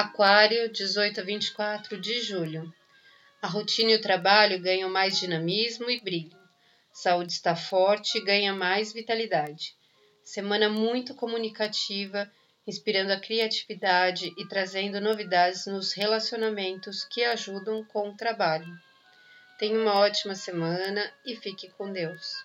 Aquário, 18 a 24 de julho. A rotina e o trabalho ganham mais dinamismo e brilho. Saúde está forte e ganha mais vitalidade. Semana muito comunicativa, inspirando a criatividade e trazendo novidades nos relacionamentos que ajudam com o trabalho. Tenha uma ótima semana e fique com Deus.